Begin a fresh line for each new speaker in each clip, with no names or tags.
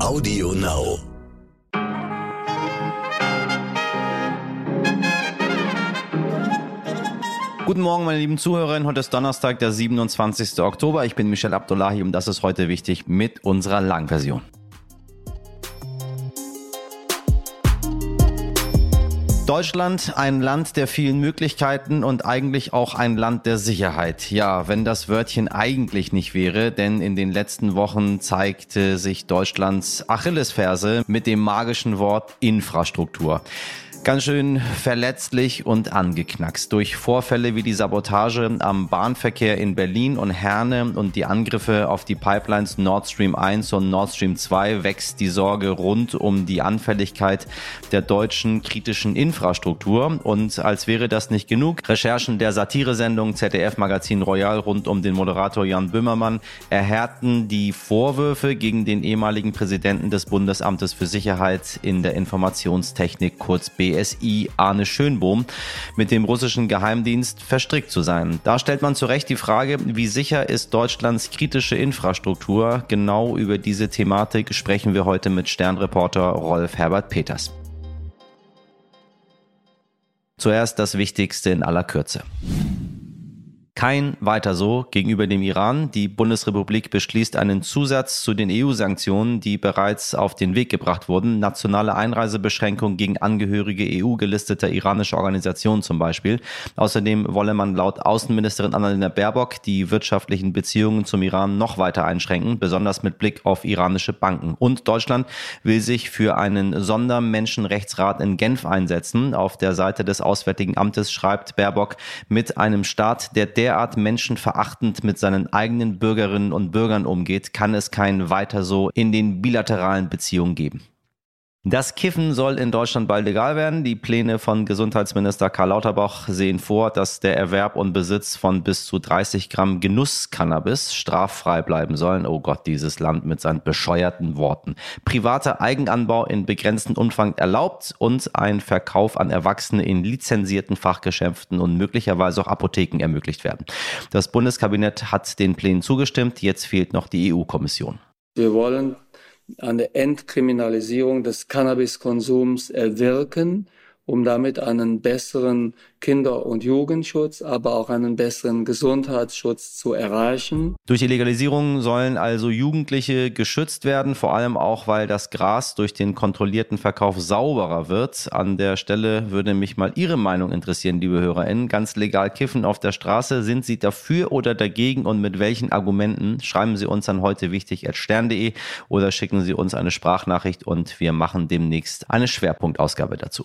Audio Now.
Guten Morgen, meine lieben Zuhörerinnen. Heute ist Donnerstag, der 27. Oktober. Ich bin Michel Abdullahi und das ist heute wichtig mit unserer Langversion. Deutschland, ein Land der vielen Möglichkeiten und eigentlich auch ein Land der Sicherheit. Ja, wenn das Wörtchen eigentlich nicht wäre, denn in den letzten Wochen zeigte sich Deutschlands Achillesferse mit dem magischen Wort Infrastruktur ganz schön verletzlich und angeknackst. Durch Vorfälle wie die Sabotage am Bahnverkehr in Berlin und Herne und die Angriffe auf die Pipelines Nord Stream 1 und Nord Stream 2 wächst die Sorge rund um die Anfälligkeit der deutschen kritischen Infrastruktur. Und als wäre das nicht genug, Recherchen der Satiresendung ZDF Magazin Royal rund um den Moderator Jan Böhmermann erhärten die Vorwürfe gegen den ehemaligen Präsidenten des Bundesamtes für Sicherheit in der Informationstechnik, kurz B BSI Arne Schönbohm mit dem russischen Geheimdienst verstrickt zu sein. Da stellt man zu Recht die Frage, wie sicher ist Deutschlands kritische Infrastruktur? Genau über diese Thematik sprechen wir heute mit Sternreporter Rolf Herbert Peters. Zuerst das Wichtigste in aller Kürze. Kein weiter so gegenüber dem Iran. Die Bundesrepublik beschließt einen Zusatz zu den EU-Sanktionen, die bereits auf den Weg gebracht wurden. Nationale Einreisebeschränkungen gegen Angehörige EU-gelisteter iranischer Organisationen zum Beispiel. Außerdem wolle man laut Außenministerin Annalena Baerbock die wirtschaftlichen Beziehungen zum Iran noch weiter einschränken, besonders mit Blick auf iranische Banken. Und Deutschland will sich für einen Sondermenschenrechtsrat in Genf einsetzen. Auf der Seite des Auswärtigen Amtes schreibt Baerbock mit einem Staat, der der derart menschenverachtend mit seinen eigenen Bürgerinnen und Bürgern umgeht, kann es kein weiter so in den bilateralen Beziehungen geben. Das Kiffen soll in Deutschland bald legal werden. Die Pläne von Gesundheitsminister Karl Lauterbach sehen vor, dass der Erwerb und Besitz von bis zu 30 Gramm Genusscannabis straffrei bleiben sollen. Oh Gott, dieses Land mit seinen bescheuerten Worten. Privater Eigenanbau in begrenztem Umfang erlaubt und ein Verkauf an Erwachsene in lizenzierten Fachgeschäften und möglicherweise auch Apotheken ermöglicht werden. Das Bundeskabinett hat den Plänen zugestimmt. Jetzt fehlt noch die EU-Kommission.
Wir wollen eine Entkriminalisierung des Cannabiskonsums erwirken, um damit einen besseren Kinder- und Jugendschutz, aber auch einen besseren Gesundheitsschutz zu erreichen.
Durch die Legalisierung sollen also Jugendliche geschützt werden, vor allem auch, weil das Gras durch den kontrollierten Verkauf sauberer wird. An der Stelle würde mich mal Ihre Meinung interessieren, liebe HörerInnen. Ganz legal kiffen auf der Straße. Sind Sie dafür oder dagegen und mit welchen Argumenten? Schreiben Sie uns an heute wichtig oder schicken Sie uns eine Sprachnachricht und wir machen demnächst eine Schwerpunktausgabe dazu.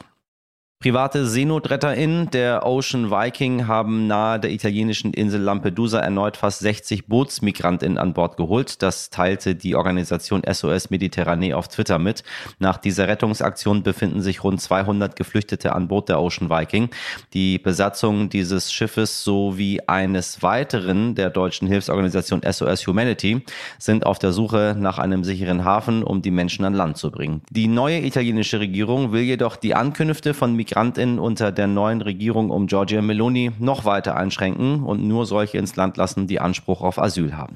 Private SeenotretterInnen der Ocean Viking haben nahe der italienischen Insel Lampedusa erneut fast 60 BootsmigrantInnen an Bord geholt. Das teilte die Organisation SOS Mediterranee auf Twitter mit. Nach dieser Rettungsaktion befinden sich rund 200 Geflüchtete an Bord der Ocean Viking. Die Besatzung dieses Schiffes sowie eines weiteren der deutschen Hilfsorganisation SOS Humanity sind auf der Suche nach einem sicheren Hafen, um die Menschen an Land zu bringen. Die neue italienische Regierung will jedoch die Ankünfte von Migranten MigrantInnen unter der neuen Regierung um Giorgia Meloni noch weiter einschränken und nur solche ins Land lassen, die Anspruch auf Asyl haben.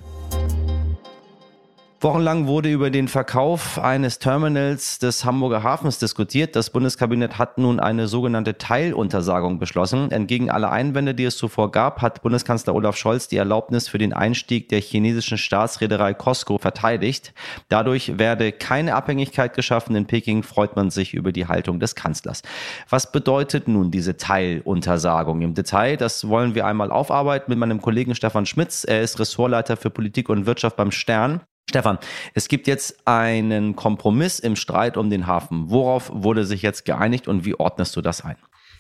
Wochenlang wurde über den Verkauf eines Terminals des Hamburger Hafens diskutiert. Das Bundeskabinett hat nun eine sogenannte Teiluntersagung beschlossen. Entgegen aller Einwände, die es zuvor gab, hat Bundeskanzler Olaf Scholz die Erlaubnis für den Einstieg der chinesischen Staatsreederei Costco verteidigt. Dadurch werde keine Abhängigkeit geschaffen. In Peking freut man sich über die Haltung des Kanzlers. Was bedeutet nun diese Teiluntersagung im Detail? Das wollen wir einmal aufarbeiten mit meinem Kollegen Stefan Schmitz. Er ist Ressortleiter für Politik und Wirtschaft beim Stern. Stefan, es gibt jetzt einen Kompromiss im Streit um den Hafen. Worauf wurde sich jetzt geeinigt und wie ordnest du das ein?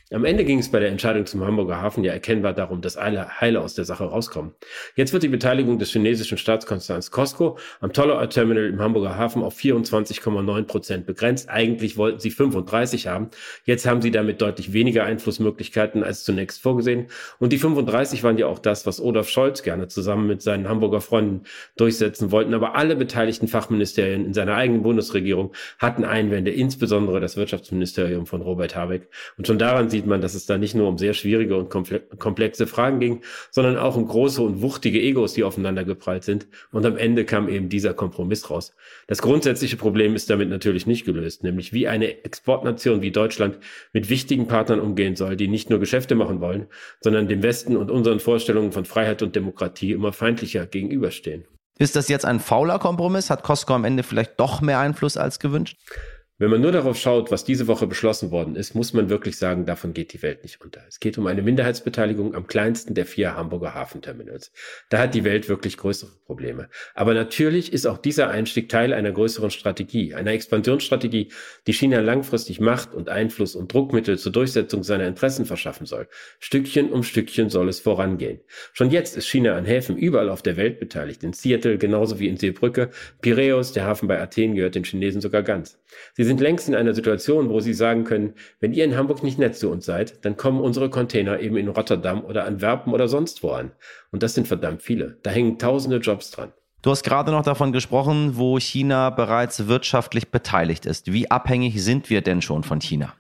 Am Ende ging es bei der Entscheidung zum Hamburger Hafen ja erkennbar darum, dass alle Heile aus der Sache rauskommen. Jetzt wird die Beteiligung des chinesischen Staatskonzerns Costco am Tollerort Terminal im Hamburger Hafen auf 24,9 Prozent begrenzt. Eigentlich wollten sie 35 haben. Jetzt haben sie damit deutlich weniger Einflussmöglichkeiten als zunächst vorgesehen. Und die 35 waren ja auch das, was Olaf Scholz gerne zusammen mit seinen Hamburger Freunden durchsetzen wollten. Aber alle beteiligten Fachministerien in seiner eigenen Bundesregierung hatten Einwände, insbesondere das Wirtschaftsministerium von Robert Habeck. Und schon daran sieht man, dass es da nicht nur um sehr schwierige und komplexe Fragen ging, sondern auch um große und wuchtige Egos, die aufeinander geprallt sind. Und am Ende kam eben dieser Kompromiss raus. Das grundsätzliche Problem ist damit natürlich nicht gelöst, nämlich wie eine Exportnation wie Deutschland mit wichtigen Partnern umgehen soll, die nicht nur Geschäfte machen wollen, sondern dem Westen und unseren Vorstellungen von Freiheit und Demokratie immer feindlicher gegenüberstehen.
Ist das jetzt ein fauler Kompromiss? Hat Costco am Ende vielleicht doch mehr Einfluss als gewünscht?
Wenn man nur darauf schaut, was diese Woche beschlossen worden ist, muss man wirklich sagen, davon geht die Welt nicht unter. Es geht um eine Minderheitsbeteiligung am kleinsten der vier Hamburger Hafenterminals. Da hat die Welt wirklich größere Probleme. Aber natürlich ist auch dieser Einstieg Teil einer größeren Strategie, einer Expansionsstrategie, die China langfristig Macht und Einfluss und Druckmittel zur Durchsetzung seiner Interessen verschaffen soll. Stückchen um Stückchen soll es vorangehen. Schon jetzt ist China an Häfen überall auf der Welt beteiligt. In Seattle genauso wie in Seebrücke. Piräus, der Hafen bei Athen, gehört den Chinesen sogar ganz. Sie sind längst in einer Situation, wo sie sagen können, wenn ihr in Hamburg nicht nett zu uns seid, dann kommen unsere Container eben in Rotterdam oder Antwerpen oder sonst wo an. Und das sind verdammt viele. Da hängen tausende Jobs dran.
Du hast gerade noch davon gesprochen, wo China bereits wirtschaftlich beteiligt ist. Wie abhängig sind wir denn schon von China?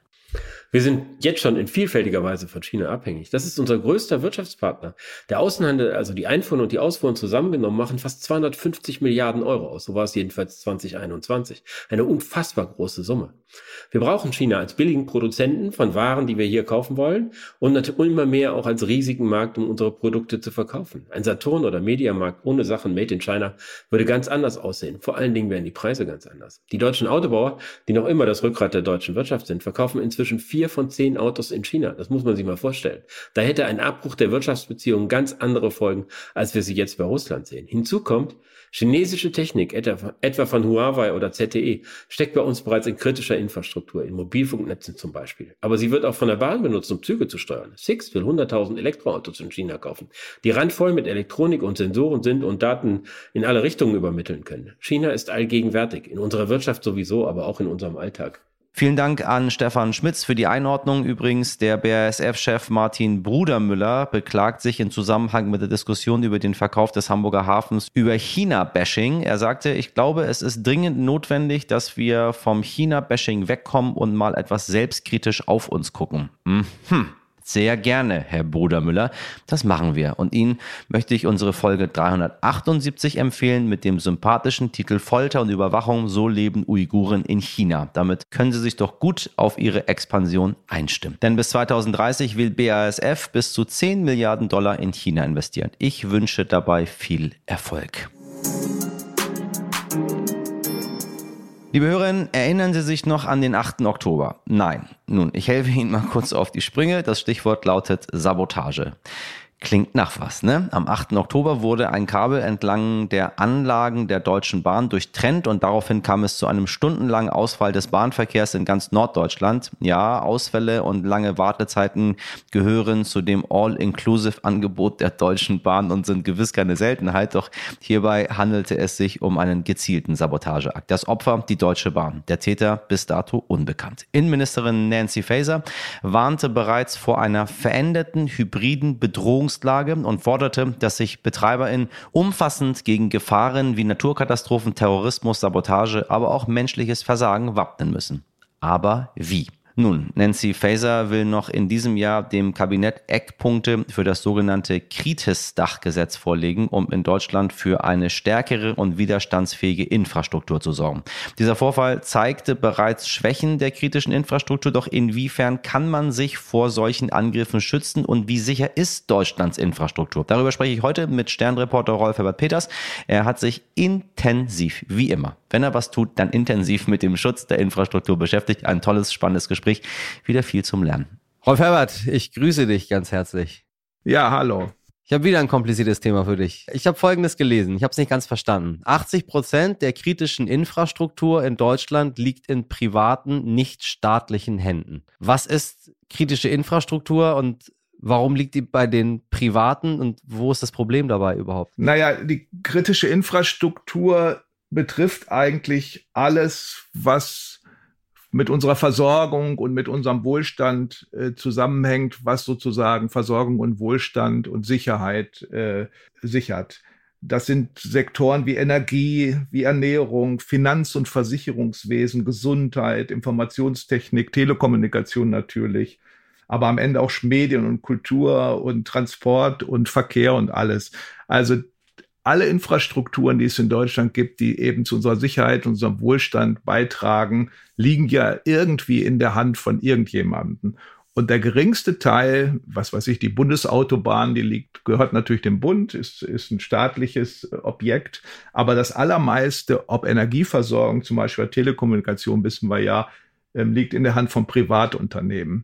Wir sind jetzt schon in vielfältiger Weise von China abhängig. Das ist unser größter Wirtschaftspartner. Der Außenhandel, also die Einfuhren und die Ausfuhren zusammengenommen, machen fast 250 Milliarden Euro aus. So war es jedenfalls 2021. Eine unfassbar große Summe. Wir brauchen China als billigen Produzenten von Waren, die wir hier kaufen wollen und natürlich immer mehr auch als riesigen Markt, um unsere Produkte zu verkaufen. Ein Saturn oder Mediamarkt ohne Sachen made in China würde ganz anders aussehen. Vor allen Dingen wären die Preise ganz anders. Die deutschen Autobauer, die noch immer das Rückgrat der deutschen Wirtschaft sind, verkaufen inzwischen vier von zehn Autos in China. Das muss man sich mal vorstellen. Da hätte ein Abbruch der Wirtschaftsbeziehungen ganz andere Folgen, als wir sie jetzt bei Russland sehen. Hinzu kommt, Chinesische Technik, etwa von Huawei oder ZTE, steckt bei uns bereits in kritischer Infrastruktur, in Mobilfunknetzen zum Beispiel. Aber sie wird auch von der Bahn benutzt, um Züge zu steuern. Six will 100.000 Elektroautos in China kaufen, die randvoll mit Elektronik und Sensoren sind und Daten in alle Richtungen übermitteln können. China ist allgegenwärtig, in unserer Wirtschaft sowieso, aber auch in unserem Alltag.
Vielen Dank an Stefan Schmitz für die Einordnung. Übrigens, der BASF-Chef Martin Brudermüller beklagt sich in Zusammenhang mit der Diskussion über den Verkauf des Hamburger Hafens über China-Bashing. Er sagte, ich glaube, es ist dringend notwendig, dass wir vom China-Bashing wegkommen und mal etwas selbstkritisch auf uns gucken. Mhm. Sehr gerne, Herr Brudermüller. Das machen wir. Und Ihnen möchte ich unsere Folge 378 empfehlen mit dem sympathischen Titel Folter und Überwachung, so leben Uiguren in China. Damit können Sie sich doch gut auf Ihre Expansion einstimmen. Denn bis 2030 will BASF bis zu 10 Milliarden Dollar in China investieren. Ich wünsche dabei viel Erfolg. Liebe Hörerinnen, erinnern Sie sich noch an den 8. Oktober? Nein. Nun, ich helfe Ihnen mal kurz auf die Sprünge. Das Stichwort lautet Sabotage. Klingt nach was, ne? Am 8. Oktober wurde ein Kabel entlang der Anlagen der Deutschen Bahn durchtrennt und daraufhin kam es zu einem stundenlangen Ausfall des Bahnverkehrs in ganz Norddeutschland. Ja, Ausfälle und lange Wartezeiten gehören zu dem All-Inclusive-Angebot der Deutschen Bahn und sind gewiss keine Seltenheit, doch hierbei handelte es sich um einen gezielten Sabotageakt. Das Opfer, die Deutsche Bahn. Der Täter bis dato unbekannt. Innenministerin Nancy Faeser warnte bereits vor einer veränderten hybriden Bedrohung Bedrohungslage und forderte, dass sich BetreiberInnen umfassend gegen Gefahren wie Naturkatastrophen, Terrorismus, Sabotage, aber auch menschliches Versagen wappnen müssen. Aber wie? Nun, Nancy Faeser will noch in diesem Jahr dem Kabinett Eckpunkte für das sogenannte Kritis-Dachgesetz vorlegen, um in Deutschland für eine stärkere und widerstandsfähige Infrastruktur zu sorgen. Dieser Vorfall zeigte bereits Schwächen der kritischen Infrastruktur, doch inwiefern kann man sich vor solchen Angriffen schützen und wie sicher ist Deutschlands Infrastruktur? Darüber spreche ich heute mit Sternreporter Rolf Herbert Peters. Er hat sich intensiv, wie immer, wenn er was tut, dann intensiv mit dem Schutz der Infrastruktur beschäftigt. Ein tolles, spannendes Gespräch wieder viel zum Lernen. Rolf Herbert, ich grüße dich ganz herzlich.
Ja, hallo.
Ich habe wieder ein kompliziertes Thema für dich. Ich habe Folgendes gelesen, ich habe es nicht ganz verstanden. 80 Prozent der kritischen Infrastruktur in Deutschland liegt in privaten, nicht staatlichen Händen. Was ist kritische Infrastruktur und warum liegt die bei den Privaten und wo ist das Problem dabei überhaupt?
Naja, die kritische Infrastruktur betrifft eigentlich alles, was mit unserer Versorgung und mit unserem Wohlstand äh, zusammenhängt, was sozusagen Versorgung und Wohlstand und Sicherheit äh, sichert. Das sind Sektoren wie Energie, wie Ernährung, Finanz- und Versicherungswesen, Gesundheit, Informationstechnik, Telekommunikation natürlich, aber am Ende auch Medien und Kultur und Transport und Verkehr und alles. Also alle Infrastrukturen, die es in Deutschland gibt, die eben zu unserer Sicherheit, unserem Wohlstand beitragen, liegen ja irgendwie in der Hand von irgendjemandem. Und der geringste Teil, was weiß ich, die Bundesautobahn, die liegt, gehört natürlich dem Bund, ist, ist ein staatliches Objekt. Aber das allermeiste, ob Energieversorgung, zum Beispiel Telekommunikation, wissen wir ja, ähm, liegt in der Hand von Privatunternehmen.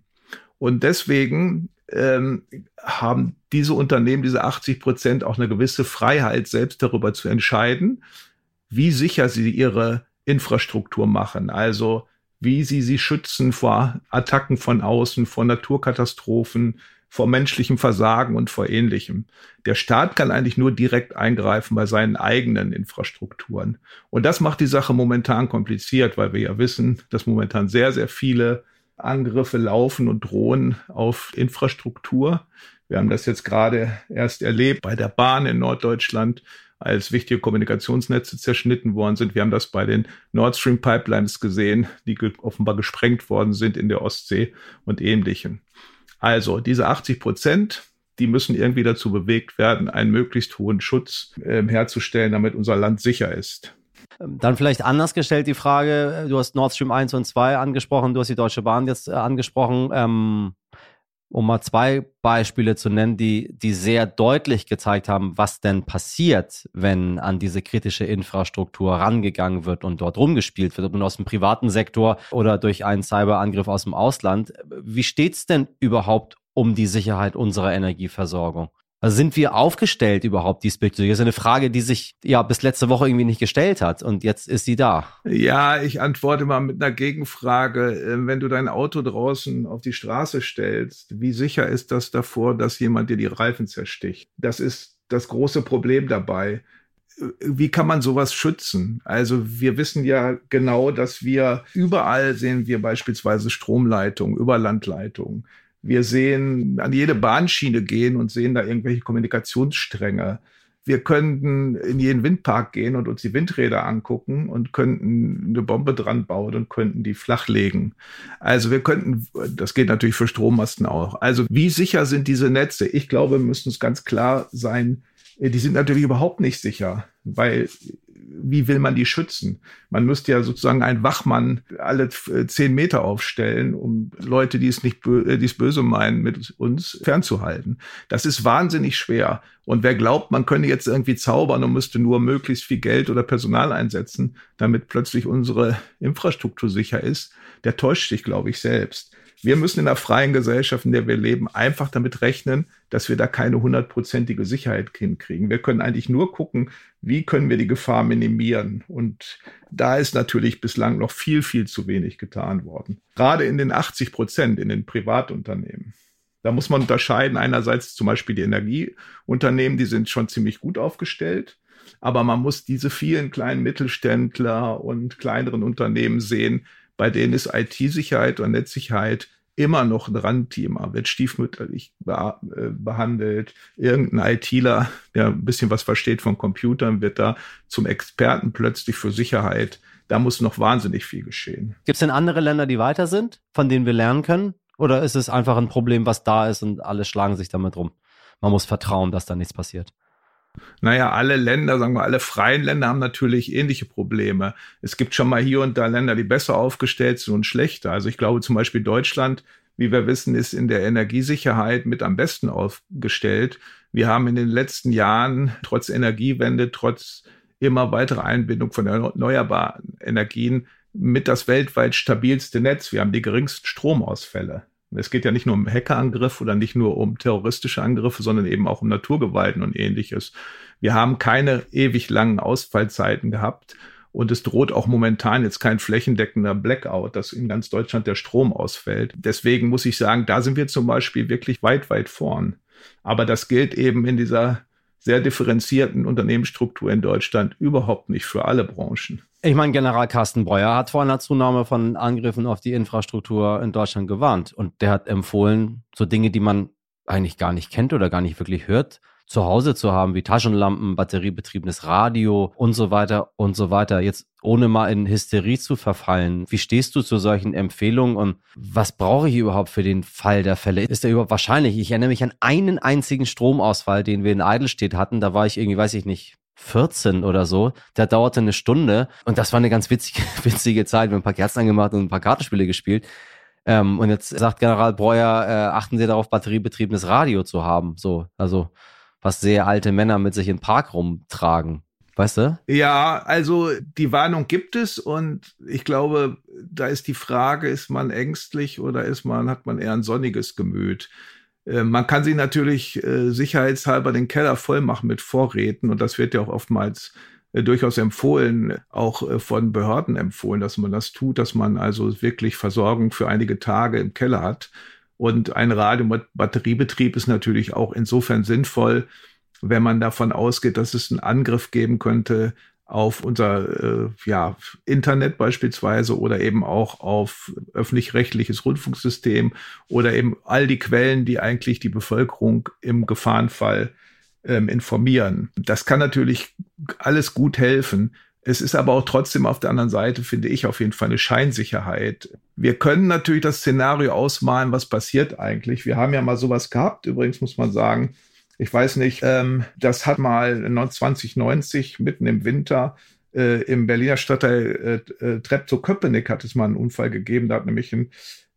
Und deswegen ähm, haben diese Unternehmen, diese 80 Prozent, auch eine gewisse Freiheit, selbst darüber zu entscheiden, wie sicher sie ihre Infrastruktur machen. Also wie sie sie schützen vor Attacken von außen, vor Naturkatastrophen, vor menschlichem Versagen und vor ähnlichem. Der Staat kann eigentlich nur direkt eingreifen bei seinen eigenen Infrastrukturen. Und das macht die Sache momentan kompliziert, weil wir ja wissen, dass momentan sehr, sehr viele Angriffe laufen und drohen auf Infrastruktur. Wir haben das jetzt gerade erst erlebt bei der Bahn in Norddeutschland, als wichtige Kommunikationsnetze zerschnitten worden sind. Wir haben das bei den Nord Stream Pipelines gesehen, die offenbar gesprengt worden sind in der Ostsee und ähnlichem. Also diese 80 Prozent, die müssen irgendwie dazu bewegt werden, einen möglichst hohen Schutz äh, herzustellen, damit unser Land sicher ist.
Ähm, dann vielleicht anders gestellt die Frage, du hast Nord Stream 1 und 2 angesprochen, du hast die Deutsche Bahn jetzt äh, angesprochen. Ähm, um mal zwei Beispiele zu nennen, die, die sehr deutlich gezeigt haben, was denn passiert, wenn an diese kritische Infrastruktur rangegangen wird und dort rumgespielt wird, ob nun aus dem privaten Sektor oder durch einen Cyberangriff aus dem Ausland. Wie steht's denn überhaupt um die Sicherheit unserer Energieversorgung? Also sind wir aufgestellt überhaupt diesbezüglich? Das ist eine Frage, die sich ja bis letzte Woche irgendwie nicht gestellt hat und jetzt ist sie da.
Ja, ich antworte mal mit einer Gegenfrage. Ähm, wenn du dein Auto draußen auf die Straße stellst, wie sicher ist das davor, dass jemand dir die Reifen zersticht? Das ist das große Problem dabei. Wie kann man sowas schützen? Also wir wissen ja genau, dass wir überall sehen wir beispielsweise Stromleitungen, Überlandleitungen. Wir sehen an jede Bahnschiene gehen und sehen da irgendwelche Kommunikationsstränge. Wir könnten in jeden Windpark gehen und uns die Windräder angucken und könnten eine Bombe dran bauen und könnten die flachlegen. Also wir könnten, das geht natürlich für Strommasten auch. Also wie sicher sind diese Netze? Ich glaube, wir müssen uns ganz klar sein, die sind natürlich überhaupt nicht sicher, weil wie will man die schützen? Man müsste ja sozusagen einen Wachmann alle äh, zehn Meter aufstellen, um Leute, die es nicht, äh, die es böse meinen, mit uns fernzuhalten. Das ist wahnsinnig schwer. Und wer glaubt, man könne jetzt irgendwie zaubern und müsste nur möglichst viel Geld oder Personal einsetzen, damit plötzlich unsere Infrastruktur sicher ist, der täuscht sich, glaube ich, selbst. Wir müssen in einer freien Gesellschaft, in der wir leben, einfach damit rechnen, dass wir da keine hundertprozentige Sicherheit hinkriegen. Wir können eigentlich nur gucken, wie können wir die Gefahr minimieren. Und da ist natürlich bislang noch viel, viel zu wenig getan worden. Gerade in den 80 Prozent in den Privatunternehmen. Da muss man unterscheiden. Einerseits zum Beispiel die Energieunternehmen, die sind schon ziemlich gut aufgestellt. Aber man muss diese vielen kleinen Mittelständler und kleineren Unternehmen sehen, bei denen ist IT-Sicherheit und Netzsicherheit immer noch ein Randthema, wird stiefmütterlich be äh, behandelt. Irgendein ITler, der ein bisschen was versteht von Computern, wird da zum Experten plötzlich für Sicherheit. Da muss noch wahnsinnig viel geschehen.
Gibt es denn andere Länder, die weiter sind, von denen wir lernen können? Oder ist es einfach ein Problem, was da ist und alle schlagen sich damit rum? Man muss vertrauen, dass da nichts passiert.
Naja, alle Länder, sagen wir, alle freien Länder haben natürlich ähnliche Probleme. Es gibt schon mal hier und da Länder, die besser aufgestellt sind und schlechter. Also ich glaube zum Beispiel Deutschland, wie wir wissen, ist in der Energiesicherheit mit am besten aufgestellt. Wir haben in den letzten Jahren trotz Energiewende, trotz immer weiterer Einbindung von erneuerbaren Energien mit das weltweit stabilste Netz. Wir haben die geringsten Stromausfälle. Es geht ja nicht nur um Hackerangriff oder nicht nur um terroristische Angriffe, sondern eben auch um Naturgewalten und ähnliches. Wir haben keine ewig langen Ausfallzeiten gehabt. Und es droht auch momentan jetzt kein flächendeckender Blackout, dass in ganz Deutschland der Strom ausfällt. Deswegen muss ich sagen, da sind wir zum Beispiel wirklich weit, weit vorn. Aber das gilt eben in dieser sehr differenzierten Unternehmensstruktur in Deutschland überhaupt nicht für alle Branchen.
Ich meine, General Carsten Breuer hat vor einer Zunahme von Angriffen auf die Infrastruktur in Deutschland gewarnt und der hat empfohlen, so Dinge, die man eigentlich gar nicht kennt oder gar nicht wirklich hört,
zu Hause zu haben, wie Taschenlampen, batteriebetriebenes Radio und so weiter und so weiter. Jetzt ohne mal in Hysterie zu verfallen. Wie stehst du zu solchen Empfehlungen und was brauche ich überhaupt für den Fall der Fälle? Ist der überhaupt wahrscheinlich? Ich erinnere mich an einen einzigen Stromausfall, den wir in Eidelstedt hatten. Da war ich irgendwie, weiß ich nicht, 14 oder so. Der dauerte eine Stunde und das war eine ganz witzige, witzige Zeit. Wir haben ein paar Kerzen angemacht und ein paar Kartenspiele gespielt. Ähm, und jetzt sagt General Breuer, äh, achten Sie darauf, batteriebetriebenes Radio zu haben. So, also was sehr alte Männer mit sich den Park rumtragen. Weißt du?
Ja, also die Warnung gibt es und ich glaube, da ist die Frage, ist man ängstlich oder ist man, hat man eher ein sonniges Gemüt? Äh, man kann sich natürlich äh, sicherheitshalber den Keller voll machen mit Vorräten und das wird ja auch oftmals äh, durchaus empfohlen, auch äh, von Behörden empfohlen, dass man das tut, dass man also wirklich Versorgung für einige Tage im Keller hat. Und ein Radio mit Batteriebetrieb ist natürlich auch insofern sinnvoll, wenn man davon ausgeht, dass es einen Angriff geben könnte auf unser äh, ja, Internet beispielsweise oder eben auch auf öffentlich-rechtliches Rundfunksystem oder eben all die Quellen, die eigentlich die Bevölkerung im Gefahrenfall ähm, informieren. Das kann natürlich alles gut helfen. Es ist aber auch trotzdem auf der anderen Seite, finde ich, auf jeden Fall eine Scheinsicherheit. Wir können natürlich das Szenario ausmalen, was passiert eigentlich. Wir haben ja mal sowas gehabt. Übrigens muss man sagen, ich weiß nicht, ähm, das hat mal 2090 mitten im Winter äh, im Berliner Stadtteil äh, äh, Treptow-Köpenick hat es mal einen Unfall gegeben. Da hat nämlich ein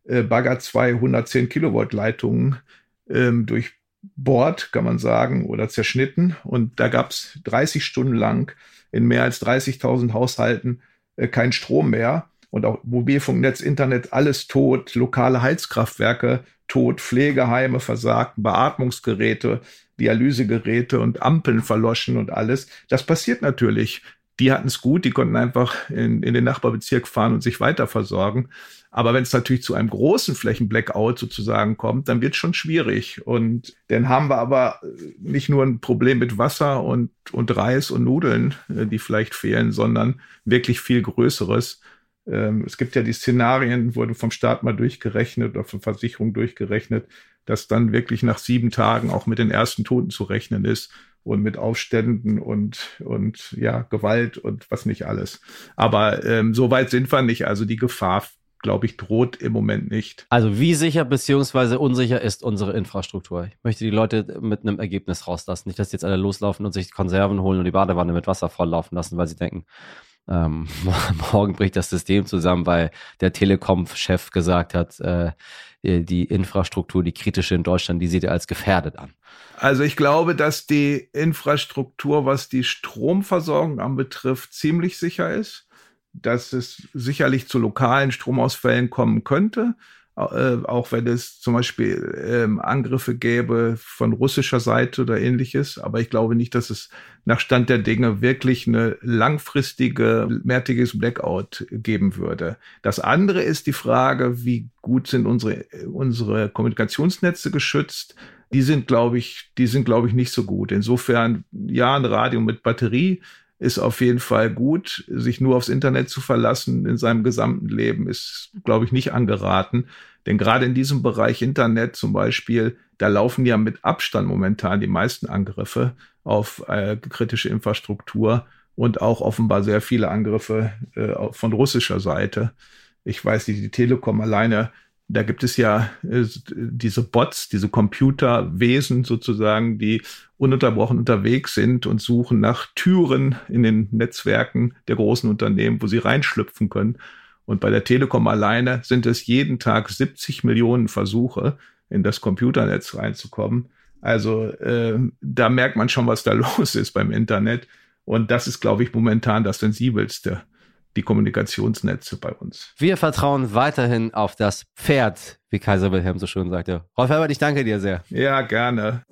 äh, Bagger 210 Kilovolt Leitungen ähm, durchbohrt, kann man sagen, oder zerschnitten. Und da gab es 30 Stunden lang in mehr als 30.000 Haushalten äh, kein Strom mehr. Und auch Mobilfunknetz, Internet, alles tot, lokale Heizkraftwerke tot, Pflegeheime versagt, Beatmungsgeräte, Dialysegeräte und Ampeln verloschen und alles. Das passiert natürlich. Die hatten es gut, die konnten einfach in, in den Nachbarbezirk fahren und sich weiter versorgen. Aber wenn es natürlich zu einem großen Flächenblackout sozusagen kommt, dann wird es schon schwierig. Und dann haben wir aber nicht nur ein Problem mit Wasser und, und Reis und Nudeln, äh, die vielleicht fehlen, sondern wirklich viel Größeres. Ähm, es gibt ja die Szenarien, wurden vom Staat mal durchgerechnet oder von Versicherung durchgerechnet, dass dann wirklich nach sieben Tagen auch mit den ersten Toten zu rechnen ist und mit Aufständen und, und ja, Gewalt und was nicht alles. Aber ähm, so weit sind wir nicht. Also die Gefahr, glaube ich, droht im Moment nicht.
Also wie sicher beziehungsweise unsicher ist unsere Infrastruktur? Ich möchte die Leute mit einem Ergebnis rauslassen. Nicht, dass jetzt alle loslaufen und sich Konserven holen und die Badewanne mit Wasser volllaufen lassen, weil sie denken, ähm, morgen bricht das System zusammen, weil der Telekom-Chef gesagt hat, äh, die Infrastruktur, die kritische in Deutschland, die sieht er als gefährdet an.
Also ich glaube, dass die Infrastruktur, was die Stromversorgung anbetrifft, ziemlich sicher ist, dass es sicherlich zu lokalen Stromausfällen kommen könnte äh, auch wenn es zum Beispiel ähm, Angriffe gäbe von russischer Seite oder ähnliches. Aber ich glaube nicht, dass es nach Stand der Dinge wirklich eine langfristige, mehrtägiges Blackout geben würde. Das andere ist die Frage, wie gut sind unsere, unsere Kommunikationsnetze geschützt? Die sind, glaube ich, die sind, glaube ich, nicht so gut. Insofern, ja, ein Radio mit Batterie ist auf jeden Fall gut. Sich nur aufs Internet zu verlassen in seinem gesamten Leben ist, glaube ich, nicht angeraten. Denn gerade in diesem Bereich Internet zum Beispiel, da laufen ja mit Abstand momentan die meisten Angriffe auf äh, kritische Infrastruktur und auch offenbar sehr viele Angriffe äh, von russischer Seite. Ich weiß nicht, die Telekom alleine da gibt es ja äh, diese Bots, diese Computerwesen sozusagen, die ununterbrochen unterwegs sind und suchen nach Türen in den Netzwerken der großen Unternehmen, wo sie reinschlüpfen können. Und bei der Telekom alleine sind es jeden Tag 70 Millionen Versuche, in das Computernetz reinzukommen. Also äh, da merkt man schon, was da los ist beim Internet. Und das ist, glaube ich, momentan das Sensibelste die Kommunikationsnetze bei uns.
Wir vertrauen weiterhin auf das Pferd, wie Kaiser Wilhelm so schön sagte. Rolf Herbert, ich danke dir sehr.
Ja, gerne.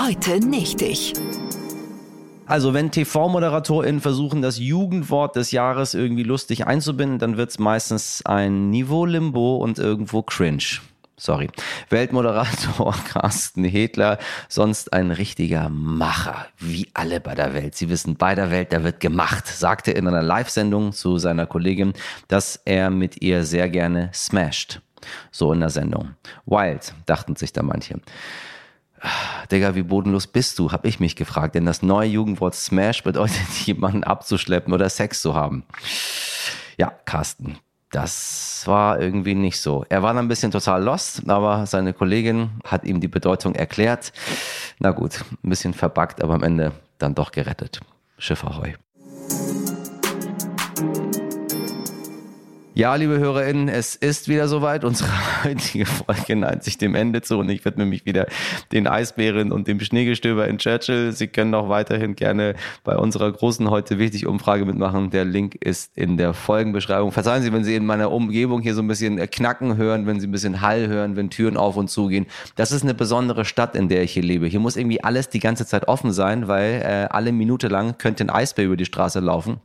Heute nicht ich.
Also wenn TV-ModeratorInnen versuchen, das Jugendwort des Jahres irgendwie lustig einzubinden, dann wird es meistens ein Niveau Limbo und irgendwo cringe sorry, Weltmoderator Carsten Hedler, sonst ein richtiger Macher, wie alle bei der Welt. Sie wissen, bei der Welt, da wird gemacht, sagte in einer Live-Sendung zu seiner Kollegin, dass er mit ihr sehr gerne smasht. So in der Sendung. Wild, dachten sich da manche. Digga, wie bodenlos bist du, habe ich mich gefragt. Denn das neue Jugendwort Smash bedeutet, jemanden abzuschleppen oder Sex zu haben. Ja, Carsten, das war irgendwie nicht so. Er war dann ein bisschen total lost, aber seine Kollegin hat ihm die Bedeutung erklärt. Na gut, ein bisschen verbackt, aber am Ende dann doch gerettet. Schiff Ahoi. Ja, liebe HörerInnen, es ist wieder soweit. Unsere heutige Folge neigt sich dem Ende zu und ich widme mich wieder den Eisbären und dem Schneegestöber in Churchill. Sie können auch weiterhin gerne bei unserer großen heute wichtig Umfrage mitmachen. Der Link ist in der Folgenbeschreibung. Verzeihen Sie, wenn Sie in meiner Umgebung hier so ein bisschen knacken hören, wenn Sie ein bisschen Hall hören, wenn Türen auf und zu gehen. Das ist eine besondere Stadt, in der ich hier lebe. Hier muss irgendwie alles die ganze Zeit offen sein, weil äh, alle Minute lang könnte ein Eisbär über die Straße laufen.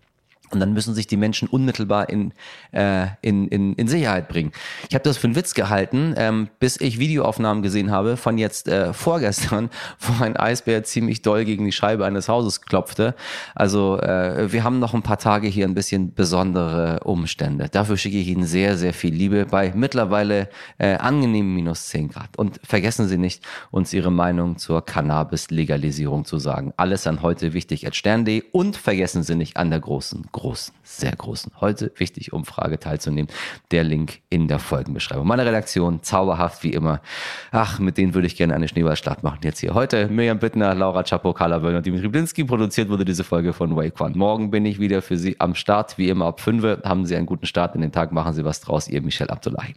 Und dann müssen sich die Menschen unmittelbar in, äh, in, in, in Sicherheit bringen. Ich habe das für einen Witz gehalten, ähm, bis ich Videoaufnahmen gesehen habe von jetzt äh, vorgestern, wo ein Eisbär ziemlich doll gegen die Scheibe eines Hauses klopfte. Also äh, wir haben noch ein paar Tage hier ein bisschen besondere Umstände. Dafür schicke ich Ihnen sehr, sehr viel Liebe bei mittlerweile äh, angenehmen minus 10 Grad. Und vergessen Sie nicht, uns Ihre Meinung zur Cannabis-Legalisierung zu sagen. Alles an heute wichtig at stern.de und vergessen Sie nicht an der großen großen, sehr großen, heute wichtig Umfrage teilzunehmen. Der Link in der Folgenbeschreibung. Meine Redaktion, zauberhaft wie immer. Ach, mit denen würde ich gerne eine Schneeballstart machen. Jetzt hier heute Miriam Bittner, Laura Chapo, Carla Böll und Dimitri Blinski. Produziert wurde diese Folge von Wake One. Morgen bin ich wieder für Sie am Start, wie immer ab 5. Haben Sie einen guten Start in den Tag, machen Sie was draus. Ihr Michel Abdullahi.